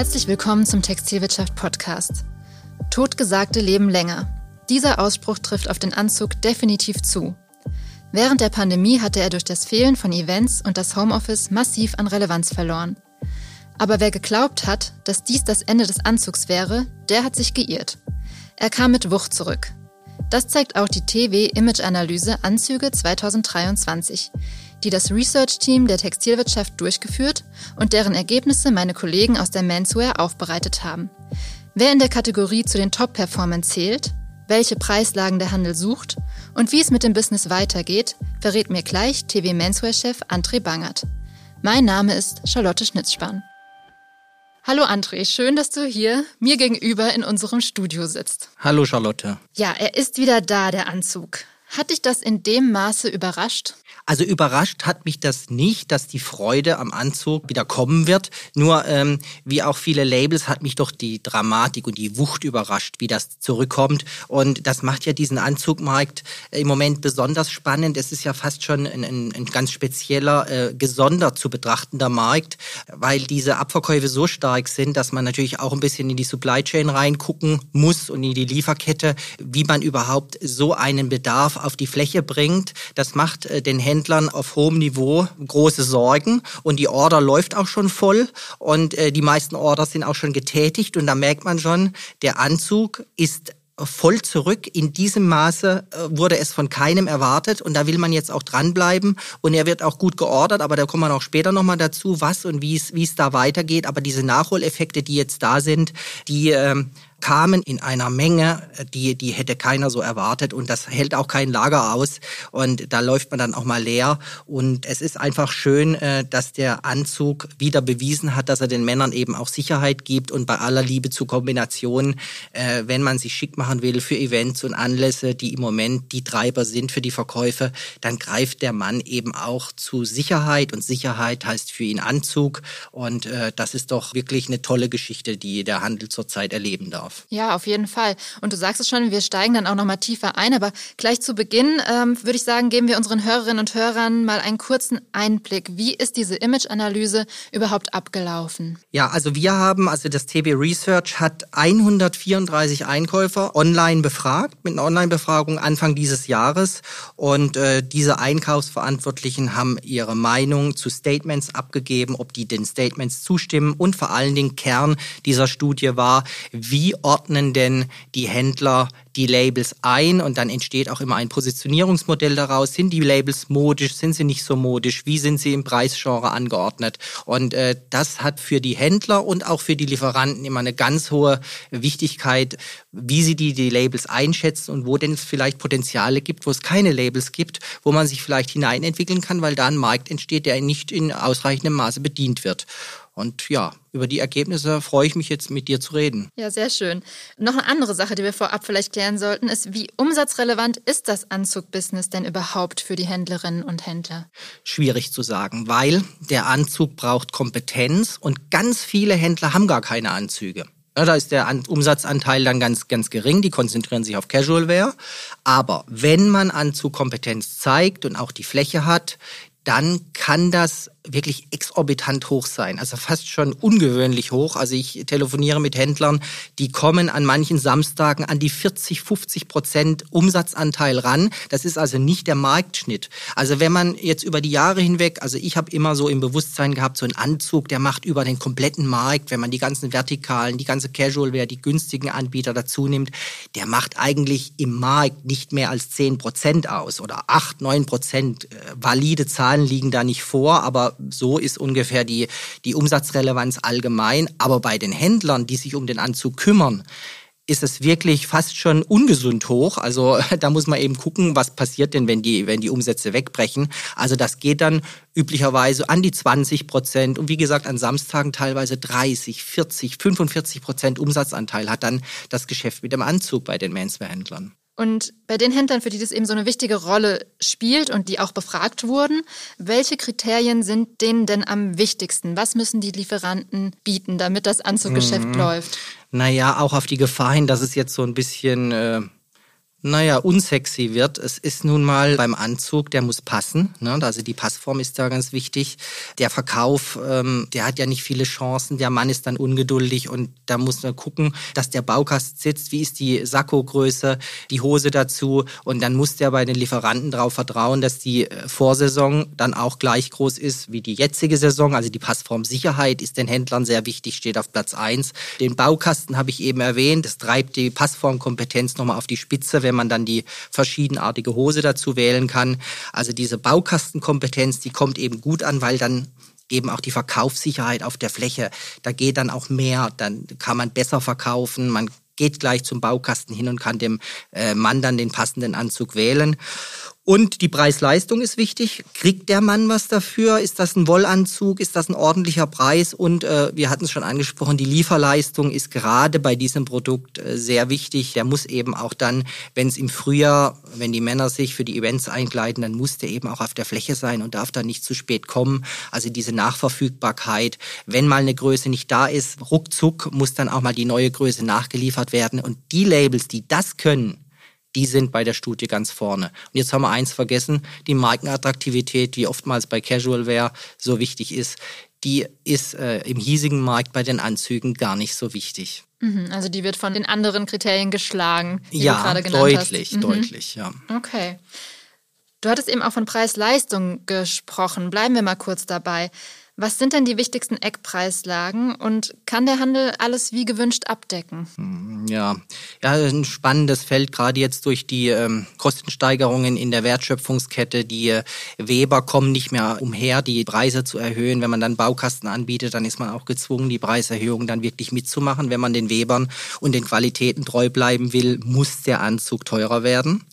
Herzlich willkommen zum Textilwirtschaft Podcast. Totgesagte leben länger. Dieser Ausspruch trifft auf den Anzug definitiv zu. Während der Pandemie hatte er durch das Fehlen von Events und das Homeoffice massiv an Relevanz verloren. Aber wer geglaubt hat, dass dies das Ende des Anzugs wäre, der hat sich geirrt. Er kam mit Wucht zurück. Das zeigt auch die TW Image Analyse Anzüge 2023, die das Research-Team der Textilwirtschaft durchgeführt und deren Ergebnisse meine Kollegen aus der Menswear aufbereitet haben. Wer in der Kategorie zu den Top-Performern zählt, welche Preislagen der Handel sucht und wie es mit dem Business weitergeht, verrät mir gleich TV Menswear-Chef André Bangert. Mein Name ist Charlotte Schnitzspann. Hallo André, schön, dass du hier mir gegenüber in unserem Studio sitzt. Hallo Charlotte. Ja, er ist wieder da, der Anzug. Hat dich das in dem Maße überrascht? Also überrascht hat mich das nicht, dass die Freude am Anzug wieder kommen wird. Nur ähm, wie auch viele Labels hat mich doch die Dramatik und die Wucht überrascht, wie das zurückkommt. Und das macht ja diesen Anzugmarkt im Moment besonders spannend. Es ist ja fast schon ein, ein, ein ganz spezieller, äh, gesondert zu betrachtender Markt, weil diese Abverkäufe so stark sind, dass man natürlich auch ein bisschen in die Supply Chain reingucken muss und in die Lieferkette, wie man überhaupt so einen Bedarf auf die Fläche bringt. Das macht äh, den Händlern Händlern auf hohem Niveau große Sorgen. Und die Order läuft auch schon voll. Und äh, die meisten Orders sind auch schon getätigt. Und da merkt man schon, der Anzug ist voll zurück. In diesem Maße äh, wurde es von keinem erwartet. Und da will man jetzt auch dranbleiben. Und er wird auch gut geordert, aber da kommen wir auch später nochmal dazu, was und wie es, da weitergeht. Aber diese Nachholeffekte, die jetzt da sind, die ähm, kamen in einer Menge, die, die hätte keiner so erwartet. Und das hält auch kein Lager aus. Und da läuft man dann auch mal leer. Und es ist einfach schön, äh, dass der Anzug wieder bewiesen hat, dass er den Männern eben auch Sicherheit gibt und bei aller Liebe zu Kombinationen, äh, wenn man sich schick machen will für Events und Anlässe, die im Moment die Treiber sind für die Verkäufe, dann greift der Mann eben auch zu Sicherheit. Und Sicherheit heißt für ihn Anzug. Und äh, das ist doch wirklich eine tolle Geschichte, die der Handel zurzeit erleben darf darf. Ja, auf jeden Fall. Und du sagst es schon, wir steigen dann auch noch mal tiefer ein. Aber gleich zu Beginn ähm, würde ich sagen, geben wir unseren Hörerinnen und Hörern mal einen kurzen Einblick. Wie ist diese Image-Analyse überhaupt abgelaufen? Ja, also wir haben, also das TB Research hat 134 Einkäufer online befragt, mit einer Online-Befragung Anfang dieses Jahres. Und äh, diese Einkaufsverantwortlichen haben ihre Meinung zu Statements abgegeben, ob die den Statements zustimmen. Und vor allen Dingen Kern dieser Studie war, wie ordnen denn die Händler die Labels ein und dann entsteht auch immer ein Positionierungsmodell daraus. Sind die Labels modisch, sind sie nicht so modisch, wie sind sie im Preisgenre angeordnet? Und äh, das hat für die Händler und auch für die Lieferanten immer eine ganz hohe Wichtigkeit, wie sie die, die Labels einschätzen und wo denn es vielleicht Potenziale gibt, wo es keine Labels gibt, wo man sich vielleicht hineinentwickeln kann, weil da ein Markt entsteht, der nicht in ausreichendem Maße bedient wird. Und ja, über die Ergebnisse freue ich mich jetzt mit dir zu reden. Ja, sehr schön. Noch eine andere Sache, die wir vorab vielleicht klären sollten, ist, wie umsatzrelevant ist das Anzugbusiness denn überhaupt für die Händlerinnen und Händler? Schwierig zu sagen, weil der Anzug braucht Kompetenz und ganz viele Händler haben gar keine Anzüge. Ja, da ist der Umsatzanteil dann ganz, ganz gering. Die konzentrieren sich auf Casual Wear. Aber wenn man Anzugkompetenz zeigt und auch die Fläche hat, dann kann das wirklich exorbitant hoch sein, also fast schon ungewöhnlich hoch. Also ich telefoniere mit Händlern, die kommen an manchen Samstagen an die 40, 50 Prozent Umsatzanteil ran. Das ist also nicht der Marktschnitt. Also wenn man jetzt über die Jahre hinweg, also ich habe immer so im Bewusstsein gehabt, so ein Anzug, der macht über den kompletten Markt, wenn man die ganzen Vertikalen, die ganze Casual-Wear, die günstigen Anbieter dazu nimmt, der macht eigentlich im Markt nicht mehr als 10 Prozent aus oder 8, 9 Prozent. Äh, valide Zahlen liegen da nicht vor, aber so ist ungefähr die, die Umsatzrelevanz allgemein. Aber bei den Händlern, die sich um den Anzug kümmern, ist es wirklich fast schon ungesund hoch. Also da muss man eben gucken, was passiert denn, wenn die, wenn die Umsätze wegbrechen. Also das geht dann üblicherweise an die 20 Prozent und wie gesagt an Samstagen teilweise 30, 40, 45 Prozent Umsatzanteil hat dann das Geschäft mit dem Anzug bei den Menswear-Händlern. Und bei den Händlern, für die das eben so eine wichtige Rolle spielt und die auch befragt wurden, welche Kriterien sind denen denn am wichtigsten? Was müssen die Lieferanten bieten, damit das Anzuggeschäft mhm. läuft? Naja, auch auf die Gefahr hin, dass es jetzt so ein bisschen... Äh naja, unsexy wird. Es ist nun mal beim Anzug, der muss passen. Ne? Also die Passform ist da ganz wichtig. Der Verkauf, ähm, der hat ja nicht viele Chancen. Der Mann ist dann ungeduldig und da muss man gucken, dass der Baukasten sitzt. Wie ist die Sakkogröße, die Hose dazu? Und dann muss der bei den Lieferanten darauf vertrauen, dass die äh, Vorsaison dann auch gleich groß ist wie die jetzige Saison. Also die Passformsicherheit ist den Händlern sehr wichtig, steht auf Platz eins. Den Baukasten habe ich eben erwähnt. Das treibt die Passformkompetenz nochmal auf die Spitze wenn man dann die verschiedenartige Hose dazu wählen kann. Also diese Baukastenkompetenz, die kommt eben gut an, weil dann eben auch die Verkaufssicherheit auf der Fläche, da geht dann auch mehr, dann kann man besser verkaufen, man geht gleich zum Baukasten hin und kann dem äh, Mann dann den passenden Anzug wählen. Und die Preis-Leistung ist wichtig. Kriegt der Mann was dafür? Ist das ein Wollanzug? Ist das ein ordentlicher Preis? Und äh, wir hatten es schon angesprochen, die Lieferleistung ist gerade bei diesem Produkt äh, sehr wichtig. Der muss eben auch dann, wenn es im Frühjahr, wenn die Männer sich für die Events einkleiden, dann muss der eben auch auf der Fläche sein und darf dann nicht zu spät kommen. Also diese Nachverfügbarkeit, wenn mal eine Größe nicht da ist, ruckzuck muss dann auch mal die neue Größe nachgeliefert werden. Und die Labels, die das können, die sind bei der Studie ganz vorne. Und jetzt haben wir eins vergessen, die Markenattraktivität, die oftmals bei Casual Wear so wichtig ist, die ist äh, im hiesigen Markt bei den Anzügen gar nicht so wichtig. Mhm, also die wird von den anderen Kriterien geschlagen, die ja, du gerade genannt deutlich, hast. Mhm. deutlich, ja. Okay. Du hattest eben auch von Preis-Leistung gesprochen. Bleiben wir mal kurz dabei. Was sind denn die wichtigsten Eckpreislagen und kann der Handel alles wie gewünscht abdecken? Hm, ja, ja ein spannendes Feld, gerade jetzt durch die ähm, Kostensteigerungen in der Wertschöpfungskette. Die äh, Weber kommen nicht mehr umher, die Preise zu erhöhen. Wenn man dann Baukasten anbietet, dann ist man auch gezwungen, die Preiserhöhung dann wirklich mitzumachen. Wenn man den Webern und den Qualitäten treu bleiben will, muss der Anzug teurer werden.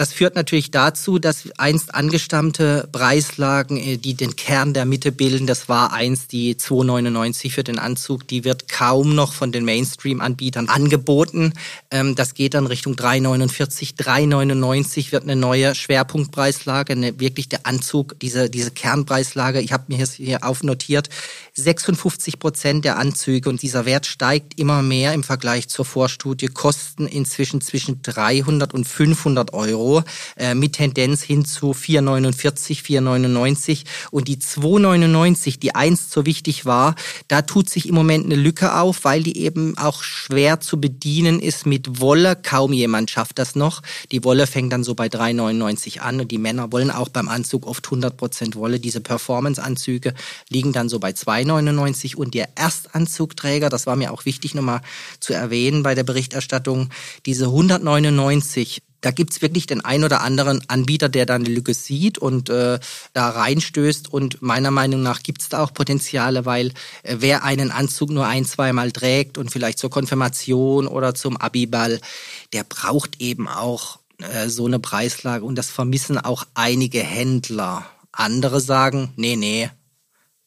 Das führt natürlich dazu, dass einst angestammte Preislagen, äh, die den Kern der Mitte bilden, das war einst die 2,99 für den Anzug, die wird kaum noch von den Mainstream-Anbietern angeboten. Ähm, das geht dann Richtung 3,49. 3,99 wird eine neue Schwerpunktpreislage, eine, wirklich der Anzug, diese, diese Kernpreislage. Ich habe mir hier aufnotiert, 56 Prozent der Anzüge und dieser Wert steigt immer mehr im Vergleich zur Vorstudie, kosten inzwischen zwischen 300 und 500 Euro. Euro äh, mit Tendenz hin zu 4,49, 4,99 und die 2,99, die einst so wichtig war, da tut sich im Moment eine Lücke auf, weil die eben auch schwer zu bedienen ist mit Wolle. Kaum jemand schafft das noch. Die Wolle fängt dann so bei 3,99 an und die Männer wollen auch beim Anzug oft 100% Wolle. Diese Performance-Anzüge liegen dann so bei 2,99 und der Erstanzugträger, das war mir auch wichtig nochmal zu erwähnen bei der Berichterstattung, diese 199 da gibt's wirklich den ein oder anderen Anbieter, der da eine Lücke sieht und äh, da reinstößt. Und meiner Meinung nach gibt's da auch Potenziale, weil äh, wer einen Anzug nur ein, zweimal trägt und vielleicht zur Konfirmation oder zum Abiball, der braucht eben auch äh, so eine Preislage. Und das vermissen auch einige Händler. Andere sagen, nee, nee,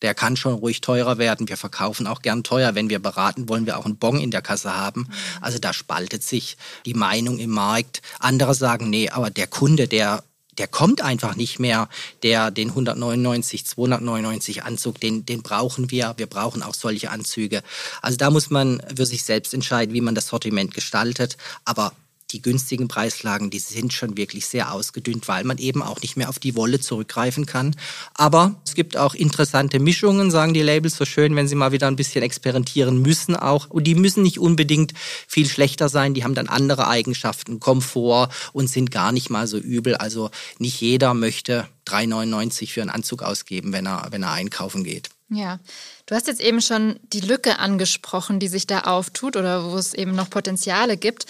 der kann schon ruhig teurer werden. Wir verkaufen auch gern teuer. Wenn wir beraten, wollen wir auch einen Bon in der Kasse haben. Also da spaltet sich die Meinung im Markt. Andere sagen, nee, aber der Kunde, der der kommt einfach nicht mehr, der den 199, 299 Anzug, den, den brauchen wir. Wir brauchen auch solche Anzüge. Also da muss man für sich selbst entscheiden, wie man das Sortiment gestaltet. Aber die günstigen Preislagen, die sind schon wirklich sehr ausgedünnt, weil man eben auch nicht mehr auf die Wolle zurückgreifen kann. Aber es gibt auch interessante Mischungen, sagen die Labels so schön, wenn sie mal wieder ein bisschen experimentieren müssen auch. Und die müssen nicht unbedingt viel schlechter sein, die haben dann andere Eigenschaften, Komfort und sind gar nicht mal so übel. Also nicht jeder möchte 3,99 für einen Anzug ausgeben, wenn er, wenn er einkaufen geht. Ja, du hast jetzt eben schon die Lücke angesprochen, die sich da auftut oder wo es eben noch Potenziale gibt.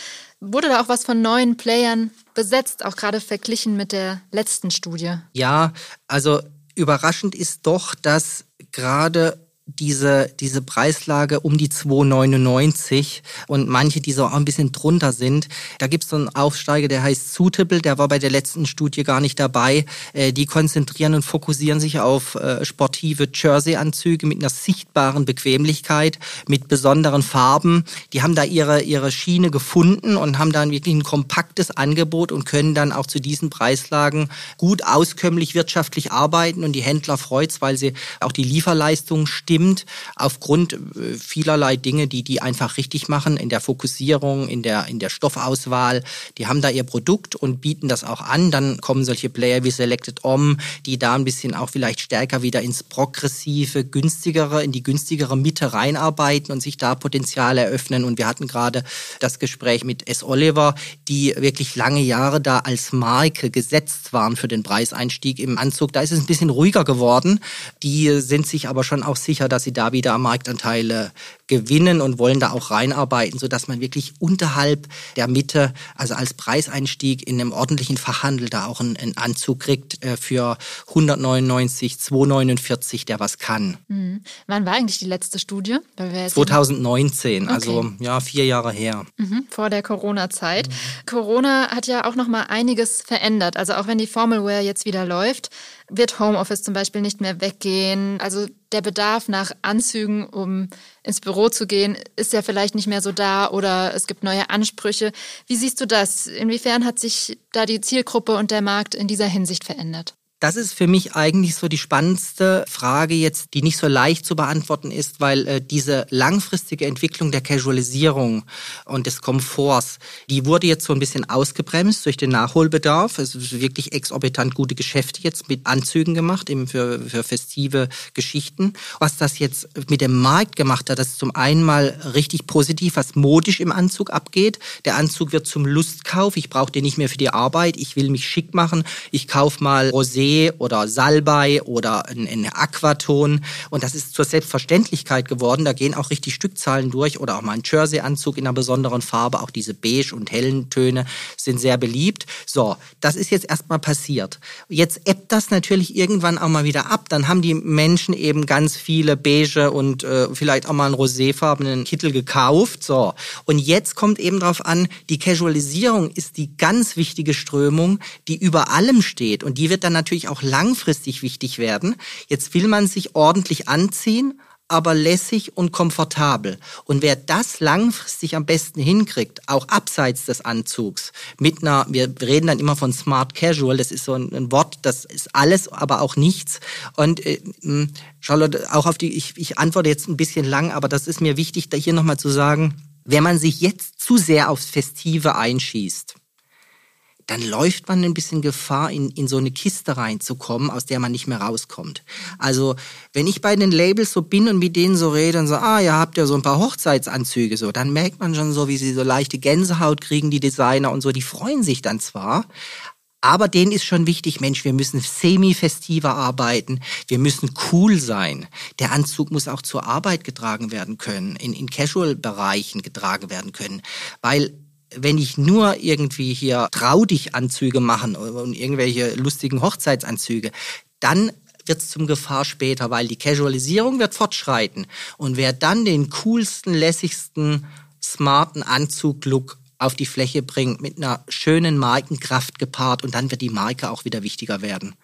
Wurde da auch was von neuen Playern besetzt, auch gerade verglichen mit der letzten Studie? Ja, also überraschend ist doch, dass gerade diese, diese Preislage um die 2,99 und manche, die so auch ein bisschen drunter sind. Da gibt es so einen Aufsteiger, der heißt Suitable, der war bei der letzten Studie gar nicht dabei. Äh, die konzentrieren und fokussieren sich auf äh, sportive Jersey-Anzüge mit einer sichtbaren Bequemlichkeit, mit besonderen Farben. Die haben da ihre, ihre Schiene gefunden und haben dann wirklich ein kompaktes Angebot und können dann auch zu diesen Preislagen gut auskömmlich wirtschaftlich arbeiten und die Händler freut's, weil sie auch die Lieferleistung stimmen bestimmt aufgrund äh, vielerlei Dinge, die die einfach richtig machen in der Fokussierung, in der, in der Stoffauswahl. Die haben da ihr Produkt und bieten das auch an. Dann kommen solche Player wie Selected Om, die da ein bisschen auch vielleicht stärker wieder ins progressive, günstigere, in die günstigere Mitte reinarbeiten und sich da Potenzial eröffnen. Und wir hatten gerade das Gespräch mit S. Oliver, die wirklich lange Jahre da als Marke gesetzt waren für den Preiseinstieg im Anzug. Da ist es ein bisschen ruhiger geworden. Die sind sich aber schon auch sicher, dass sie da wieder Marktanteile gewinnen und wollen da auch reinarbeiten, sodass man wirklich unterhalb der Mitte, also als Preiseinstieg in einem ordentlichen Fachhandel da auch einen, einen Anzug kriegt äh, für 199, 249, der was kann. Mhm. Wann war eigentlich die letzte Studie? 2019, okay. also ja, vier Jahre her. Mhm, vor der Corona-Zeit. Mhm. Corona hat ja auch noch mal einiges verändert. Also auch wenn die Formalware jetzt wieder läuft, wird Homeoffice zum Beispiel nicht mehr weggehen. Also der Bedarf nach Anzügen, um ins Büro zu gehen, ist ja vielleicht nicht mehr so da oder es gibt neue Ansprüche. Wie siehst du das? Inwiefern hat sich da die Zielgruppe und der Markt in dieser Hinsicht verändert? Das ist für mich eigentlich so die spannendste Frage jetzt, die nicht so leicht zu beantworten ist, weil äh, diese langfristige Entwicklung der Casualisierung und des Komforts, die wurde jetzt so ein bisschen ausgebremst durch den Nachholbedarf. Es ist wirklich exorbitant gute Geschäfte jetzt mit Anzügen gemacht, eben für, für festive Geschichten. Was das jetzt mit dem Markt gemacht hat, das ist zum einen mal richtig positiv, was modisch im Anzug abgeht. Der Anzug wird zum Lustkauf. Ich brauche den nicht mehr für die Arbeit. Ich will mich schick machen. Ich kaufe mal Rosé oder Salbei oder ein, ein Aquaton. Und das ist zur Selbstverständlichkeit geworden. Da gehen auch richtig Stückzahlen durch oder auch mal ein Jersey-Anzug in einer besonderen Farbe. Auch diese beige und hellen Töne sind sehr beliebt. So, das ist jetzt erstmal passiert. Jetzt ebbt das natürlich irgendwann auch mal wieder ab. Dann haben die Menschen eben ganz viele beige und äh, vielleicht auch mal einen roséfarbenen Kittel gekauft. So. Und jetzt kommt eben drauf an, die Casualisierung ist die ganz wichtige Strömung, die über allem steht. Und die wird dann natürlich natürlich auch langfristig wichtig werden. Jetzt will man sich ordentlich anziehen, aber lässig und komfortabel. Und wer das langfristig am besten hinkriegt, auch abseits des Anzugs, mit einer, wir reden dann immer von Smart Casual, das ist so ein, Wort, das ist alles, aber auch nichts. Und äh, Charlotte, auch auf die, ich, ich antworte jetzt ein bisschen lang, aber das ist mir wichtig, da hier nochmal zu sagen, wenn man sich jetzt zu sehr aufs Festive einschießt, dann läuft man ein bisschen Gefahr, in, in so eine Kiste reinzukommen, aus der man nicht mehr rauskommt. Also, wenn ich bei den Labels so bin und mit denen so rede und so, ah, ihr habt ja so ein paar Hochzeitsanzüge so, dann merkt man schon so, wie sie so leichte Gänsehaut kriegen, die Designer und so, die freuen sich dann zwar, aber denen ist schon wichtig, Mensch, wir müssen semi-festiver arbeiten, wir müssen cool sein. Der Anzug muss auch zur Arbeit getragen werden können, in, in Casual-Bereichen getragen werden können, weil wenn ich nur irgendwie hier trau dich Anzüge machen und irgendwelche lustigen Hochzeitsanzüge, dann wird es zum Gefahr später, weil die Casualisierung wird fortschreiten. Und wer dann den coolsten, lässigsten, smarten Anzug-Look auf die Fläche bringt, mit einer schönen Markenkraft gepaart, und dann wird die Marke auch wieder wichtiger werden.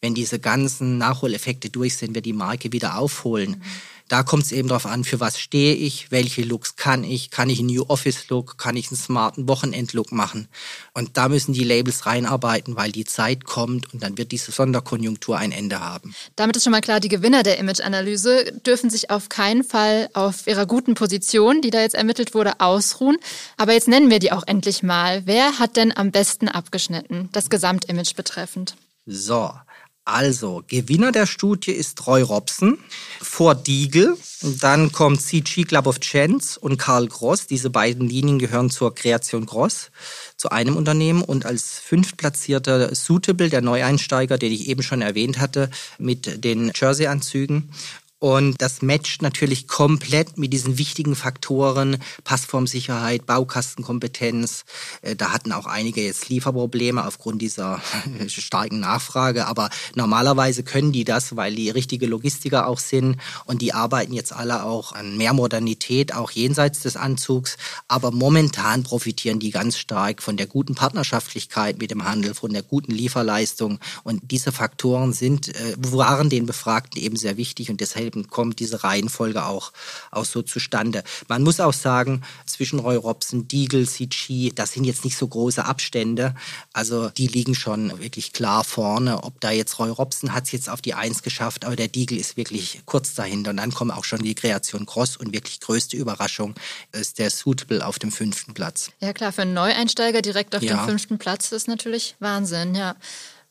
Wenn diese ganzen Nachholeffekte durch sind, wird die Marke wieder aufholen. Mhm. Da kommt es eben darauf an, für was stehe ich, welche Looks kann ich, kann ich einen New Office Look, kann ich einen smarten Wochenend-Look machen. Und da müssen die Labels reinarbeiten, weil die Zeit kommt und dann wird diese Sonderkonjunktur ein Ende haben. Damit ist schon mal klar, die Gewinner der Image-Analyse dürfen sich auf keinen Fall auf ihrer guten Position, die da jetzt ermittelt wurde, ausruhen. Aber jetzt nennen wir die auch endlich mal. Wer hat denn am besten abgeschnitten, das Gesamtimage betreffend? So, also, Gewinner der Studie ist Roy Robson vor Diegel. Dann kommt CG Club of Chance und Karl Gross. Diese beiden Linien gehören zur Kreation Gross, zu einem Unternehmen. Und als fünftplatzierter Suitable, der Neueinsteiger, den ich eben schon erwähnt hatte, mit den Jersey-Anzügen. Und das matcht natürlich komplett mit diesen wichtigen Faktoren, Passformsicherheit, Baukastenkompetenz. Äh, da hatten auch einige jetzt Lieferprobleme aufgrund dieser starken Nachfrage. Aber normalerweise können die das, weil die richtige Logistiker auch sind. Und die arbeiten jetzt alle auch an mehr Modernität, auch jenseits des Anzugs. Aber momentan profitieren die ganz stark von der guten Partnerschaftlichkeit mit dem Handel, von der guten Lieferleistung. Und diese Faktoren sind, äh, waren den Befragten eben sehr wichtig. Und deshalb deswegen kommt diese Reihenfolge auch, auch so zustande. Man muss auch sagen, zwischen Roy Robson, Deagle, CG, das sind jetzt nicht so große Abstände. Also die liegen schon wirklich klar vorne. Ob da jetzt Roy Robson hat es jetzt auf die Eins geschafft, aber der Deagle ist wirklich kurz dahinter. Und dann kommen auch schon die Kreation Cross und wirklich größte Überraschung ist der Suitable auf dem fünften Platz. Ja klar, für einen Neueinsteiger direkt auf ja. dem fünften Platz ist natürlich Wahnsinn, ja.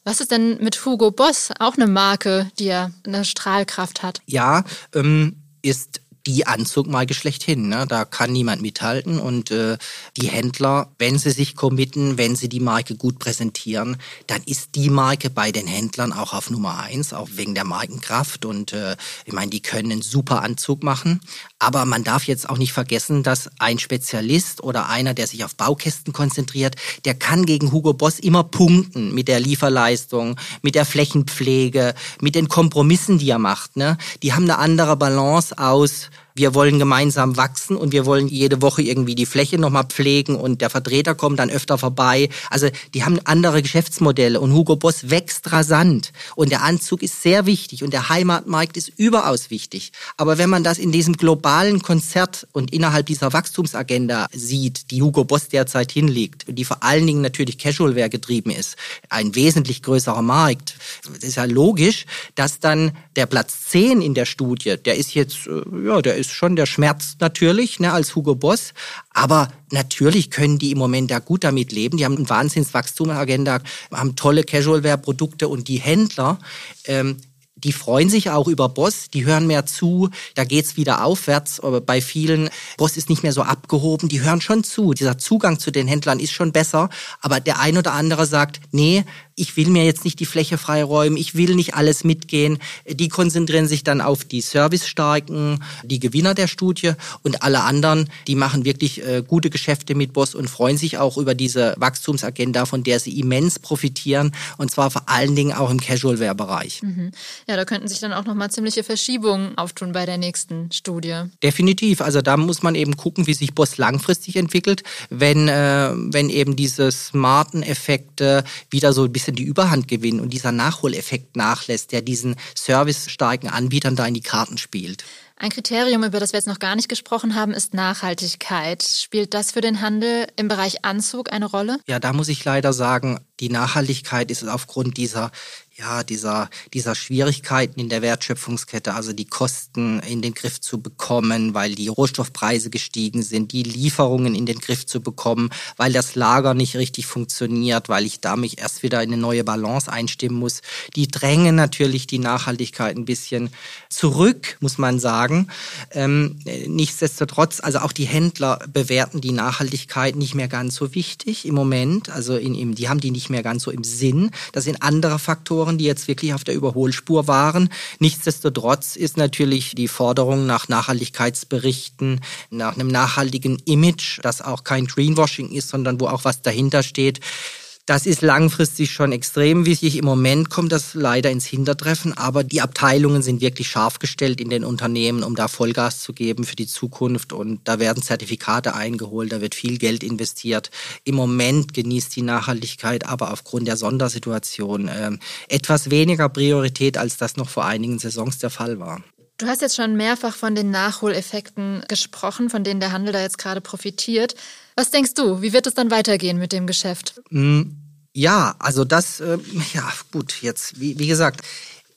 Was ist denn mit Hugo Boss? Auch eine Marke, die ja eine Strahlkraft hat. Ja, ähm, ist die Anzugmarke schlechthin. Ne? Da kann niemand mithalten. Und äh, die Händler, wenn sie sich committen, wenn sie die Marke gut präsentieren, dann ist die Marke bei den Händlern auch auf Nummer eins, auch wegen der Markenkraft. Und äh, ich meine, die können einen super Anzug machen. Aber man darf jetzt auch nicht vergessen, dass ein Spezialist oder einer, der sich auf Baukästen konzentriert, der kann gegen Hugo Boss immer punkten mit der Lieferleistung, mit der Flächenpflege, mit den Kompromissen, die er macht. Ne? Die haben eine andere Balance aus wir wollen gemeinsam wachsen und wir wollen jede Woche irgendwie die Fläche nochmal pflegen und der Vertreter kommt dann öfter vorbei. Also die haben andere Geschäftsmodelle und Hugo Boss wächst rasant und der Anzug ist sehr wichtig und der Heimatmarkt ist überaus wichtig. Aber wenn man das in diesem globalen Konzert und innerhalb dieser Wachstumsagenda sieht, die Hugo Boss derzeit hinlegt und die vor allen Dingen natürlich Casualwear getrieben ist, ein wesentlich größerer Markt, das ist ja logisch, dass dann der Platz 10 in der Studie, der ist jetzt, äh, ja, der ist ist schon der Schmerz natürlich, ne, als Hugo Boss. Aber natürlich können die im Moment da gut damit leben. Die haben eine Wahnsinnswachstumagenda, haben tolle Casualwear-Produkte und die Händler, ähm, die freuen sich auch über Boss, die hören mehr zu, da geht's wieder aufwärts. Aber bei vielen, Boss ist nicht mehr so abgehoben, die hören schon zu. Dieser Zugang zu den Händlern ist schon besser. Aber der ein oder andere sagt, nee, ich will mir jetzt nicht die Fläche freiräumen, ich will nicht alles mitgehen. Die konzentrieren sich dann auf die Service-Starken, die Gewinner der Studie und alle anderen, die machen wirklich äh, gute Geschäfte mit Boss und freuen sich auch über diese Wachstumsagenda, von der sie immens profitieren und zwar vor allen Dingen auch im Casual-Wear-Bereich. Mhm. Ja, da könnten sich dann auch nochmal ziemliche Verschiebungen auftun bei der nächsten Studie. Definitiv. Also da muss man eben gucken, wie sich Boss langfristig entwickelt, wenn, äh, wenn eben diese smarten Effekte wieder so ein bisschen bisschen die Überhand gewinnen und dieser Nachholeffekt nachlässt, der diesen servicestarken Anbietern da in die Karten spielt. Ein Kriterium, über das wir jetzt noch gar nicht gesprochen haben, ist Nachhaltigkeit. Spielt das für den Handel im Bereich Anzug eine Rolle? Ja, da muss ich leider sagen, die Nachhaltigkeit ist aufgrund dieser ja, dieser, dieser Schwierigkeiten in der Wertschöpfungskette, also die Kosten in den Griff zu bekommen, weil die Rohstoffpreise gestiegen sind, die Lieferungen in den Griff zu bekommen, weil das Lager nicht richtig funktioniert, weil ich da mich erst wieder in eine neue Balance einstimmen muss. Die drängen natürlich die Nachhaltigkeit ein bisschen zurück, muss man sagen. Ähm, nichtsdestotrotz, also auch die Händler bewerten die Nachhaltigkeit nicht mehr ganz so wichtig im Moment. Also in, in, die haben die nicht mehr ganz so im Sinn. Das sind andere Faktoren, die jetzt wirklich auf der Überholspur waren. Nichtsdestotrotz ist natürlich die Forderung nach Nachhaltigkeitsberichten, nach einem nachhaltigen Image, das auch kein Greenwashing ist, sondern wo auch was dahinter steht, das ist langfristig schon extrem wichtig. Im Moment kommt das leider ins Hintertreffen, aber die Abteilungen sind wirklich scharf gestellt in den Unternehmen, um da Vollgas zu geben für die Zukunft. Und da werden Zertifikate eingeholt, da wird viel Geld investiert. Im Moment genießt die Nachhaltigkeit aber aufgrund der Sondersituation äh, etwas weniger Priorität, als das noch vor einigen Saisons der Fall war. Du hast jetzt schon mehrfach von den Nachholeffekten gesprochen, von denen der Handel da jetzt gerade profitiert. Was denkst du, wie wird es dann weitergehen mit dem Geschäft? Mm, ja, also das, äh, ja gut, jetzt, wie, wie gesagt,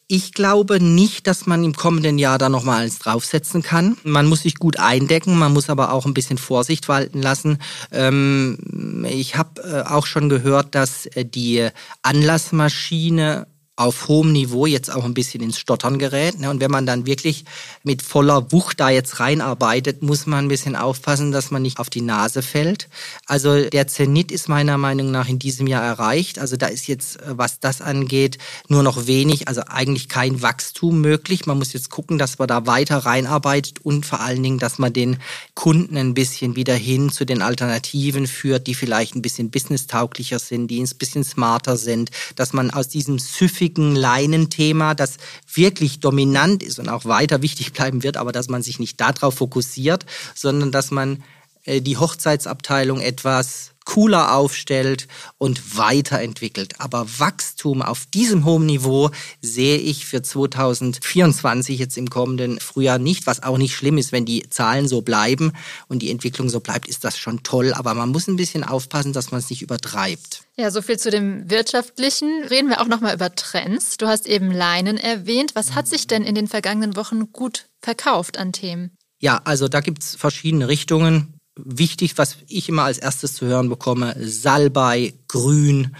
ich glaube nicht, dass man im kommenden Jahr da nochmal eins draufsetzen kann. Man muss sich gut eindecken, man muss aber auch ein bisschen Vorsicht walten lassen. Ähm, ich habe äh, auch schon gehört, dass äh, die Anlassmaschine auf hohem Niveau jetzt auch ein bisschen ins Stottern gerät. Ne? Und wenn man dann wirklich mit voller Wucht da jetzt reinarbeitet, muss man ein bisschen aufpassen, dass man nicht auf die Nase fällt. Also der Zenit ist meiner Meinung nach in diesem Jahr erreicht. Also da ist jetzt, äh, was das angeht, nur noch wenig, also eigentlich kein Wachstum möglich. Man muss jetzt gucken, dass man da weiter reinarbeitet und vor allen Dingen, dass man den Kunden ein bisschen wieder hin zu den Alternativen führt, die vielleicht ein bisschen businesstauglicher sind, die ein bisschen smarter sind, dass man aus diesem süffigen häufigen Leinenthema, das wirklich dominant ist und auch weiter wichtig bleiben wird, aber dass man sich nicht darauf fokussiert, sondern dass man die Hochzeitsabteilung etwas cooler aufstellt und weiterentwickelt. Aber Wachstum auf diesem hohen Niveau sehe ich für 2024 jetzt im kommenden Frühjahr nicht, was auch nicht schlimm ist, wenn die Zahlen so bleiben und die Entwicklung so bleibt, ist das schon toll. Aber man muss ein bisschen aufpassen, dass man es nicht übertreibt. Ja, so viel zu dem wirtschaftlichen. Reden wir auch noch mal über Trends. Du hast eben Leinen erwähnt. Was hat sich denn in den vergangenen Wochen gut verkauft an Themen? Ja, also da gibt es verschiedene Richtungen wichtig, was ich immer als erstes zu hören bekomme, Salbei, Grün,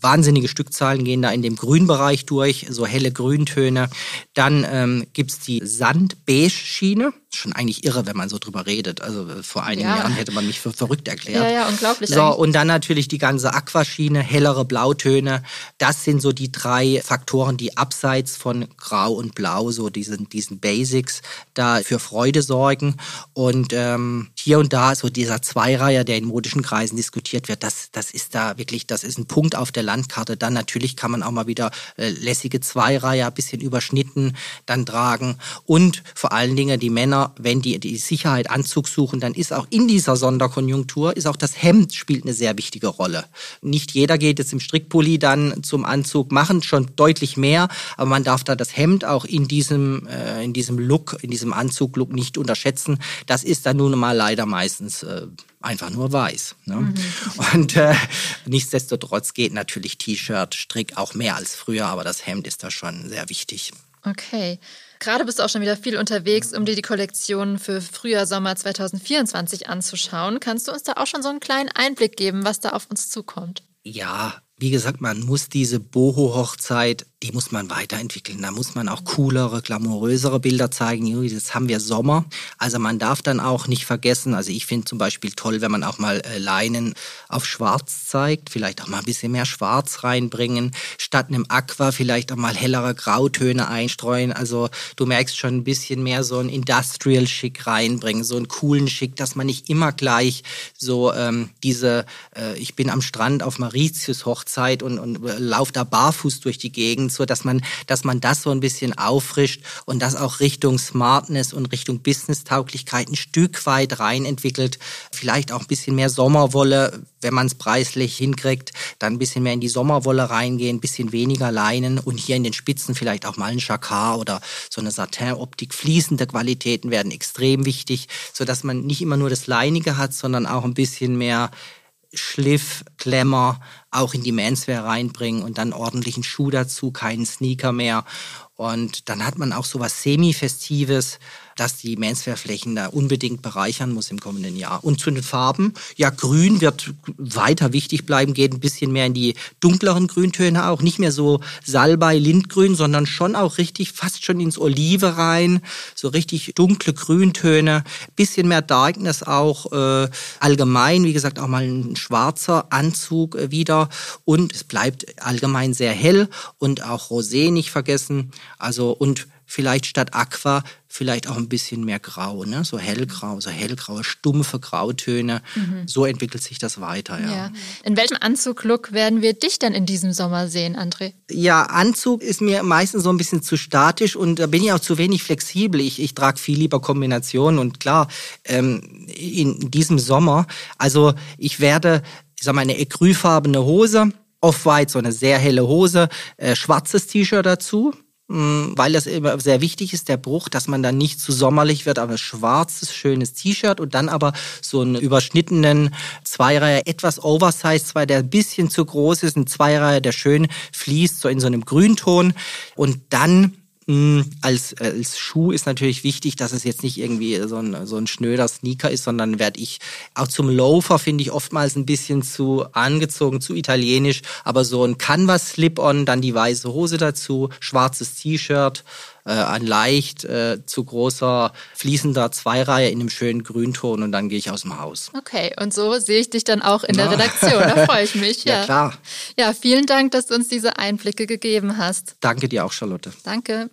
wahnsinnige Stückzahlen gehen da in dem Grünbereich durch, so helle Grüntöne. Dann ähm, gibt die Sand-Beige-Schiene schon eigentlich irre, wenn man so drüber redet. Also äh, vor einigen ja. Jahren hätte man mich für verrückt erklärt. Ja, ja, unglaublich. So, und dann natürlich die ganze Aquaschiene, hellere Blautöne. Das sind so die drei Faktoren, die abseits von Grau und Blau, so diesen, diesen Basics, da für Freude sorgen. Und ähm, hier und da so dieser Zweireiher, der in modischen Kreisen diskutiert wird, das, das ist da wirklich, das ist ein Punkt auf der Landkarte. Dann natürlich kann man auch mal wieder äh, lässige Zweireiher, bisschen überschnitten, dann tragen. Und vor allen Dingen die Männer wenn die die Sicherheit Anzug suchen, dann ist auch in dieser Sonderkonjunktur ist auch das Hemd spielt eine sehr wichtige Rolle. Nicht jeder geht jetzt im Strickpulli dann zum Anzug, machen schon deutlich mehr, aber man darf da das Hemd auch in diesem äh, in diesem Look, in diesem Anzuglook nicht unterschätzen. Das ist dann nun mal leider meistens äh, einfach nur weiß. Ne? Mhm. Und äh, nichtsdestotrotz geht natürlich T-Shirt, Strick auch mehr als früher, aber das Hemd ist da schon sehr wichtig. Okay. Gerade bist du auch schon wieder viel unterwegs, um dir die Kollektion für Frühjahr, Sommer 2024 anzuschauen. Kannst du uns da auch schon so einen kleinen Einblick geben, was da auf uns zukommt? Ja, wie gesagt, man muss diese Boho-Hochzeit die muss man weiterentwickeln. Da muss man auch coolere, glamourösere Bilder zeigen. Jetzt haben wir Sommer. Also man darf dann auch nicht vergessen, also ich finde zum Beispiel toll, wenn man auch mal äh, Leinen auf Schwarz zeigt, vielleicht auch mal ein bisschen mehr Schwarz reinbringen, statt einem Aqua vielleicht auch mal hellere Grautöne einstreuen. Also du merkst schon ein bisschen mehr so ein Industrial-Schick reinbringen, so einen coolen Schick, dass man nicht immer gleich so ähm, diese, äh, ich bin am Strand auf Mauritius Hochzeit und, und äh, laufe da barfuß durch die Gegend und so, dass man, dass man das so ein bisschen auffrischt und das auch Richtung Smartness und Richtung Business-Tauglichkeit ein Stück weit rein entwickelt. Vielleicht auch ein bisschen mehr Sommerwolle, wenn man es preislich hinkriegt, dann ein bisschen mehr in die Sommerwolle reingehen, ein bisschen weniger Leinen und hier in den Spitzen vielleicht auch mal ein Jacquard oder so eine Satin-Optik. Fließende Qualitäten werden extrem wichtig, so dass man nicht immer nur das Leinige hat, sondern auch ein bisschen mehr Schliff, Glamour auch in die Menswear reinbringen und dann ordentlichen Schuh dazu, keinen Sneaker mehr. Und dann hat man auch so was Semi-Festives, das die Menswear-Flächen da unbedingt bereichern muss im kommenden Jahr. Und zu den Farben, ja, grün wird weiter wichtig bleiben, geht ein bisschen mehr in die dunkleren Grüntöne auch. Nicht mehr so Salbei, Lindgrün, sondern schon auch richtig fast schon ins Olive rein. So richtig dunkle Grüntöne. Bisschen mehr Darkness auch äh, allgemein. Wie gesagt, auch mal ein schwarzer Anzug äh, wieder. Und es bleibt allgemein sehr hell und auch Rosé nicht vergessen. Also und vielleicht statt Aqua vielleicht auch ein bisschen mehr Grau, ne? so hellgrau, so hellgraue, stumpfe Grautöne. Mhm. So entwickelt sich das weiter. Ja. ja. In welchem Anzuglook werden wir dich denn in diesem Sommer sehen, André? Ja, Anzug ist mir meistens so ein bisschen zu statisch und da bin ich auch zu wenig flexibel. Ich, ich trage viel lieber Kombinationen und klar, ähm, in diesem Sommer, also ich werde, ich sag mal, eine ecrüfarbene Hose, Off-White, so eine sehr helle Hose, äh, schwarzes T-Shirt dazu, Mm, weil das immer sehr wichtig ist, der Bruch, dass man dann nicht zu sommerlich wird, aber schwarzes, schönes T-Shirt und dann aber so einen überschnittenen Zweireiher, etwas oversized, zwar der ein bisschen zu groß ist, ein Zweireiher, der schön fließt, so in so einem Grünton. Und dann als, als Schuh ist natürlich wichtig, dass es jetzt nicht irgendwie so ein, so ein schnöder Sneaker ist, sondern werde ich auch zum Loafer finde ich oftmals ein bisschen zu angezogen, zu italienisch, aber so ein Canvas Slip-on, dann die weiße Hose dazu, schwarzes T-Shirt, äh, ein leicht äh, zu großer fließender Zweireihe in einem schönen Grünton und dann gehe ich aus dem Haus. Okay, und so sehe ich dich dann auch in der Redaktion. Da freue ich mich. Ja. ja, klar. Ja, vielen Dank, dass du uns diese Einblicke gegeben hast. Danke dir auch, Charlotte. Danke.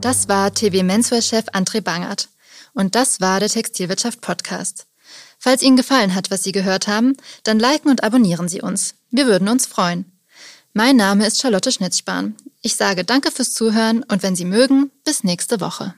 Das war TV Menswear-Chef André Bangert. Und das war der Textilwirtschaft Podcast. Falls Ihnen gefallen hat, was Sie gehört haben, dann liken und abonnieren Sie uns. Wir würden uns freuen. Mein Name ist Charlotte Schnitzspahn. Ich sage danke fürs Zuhören und wenn Sie mögen, bis nächste Woche.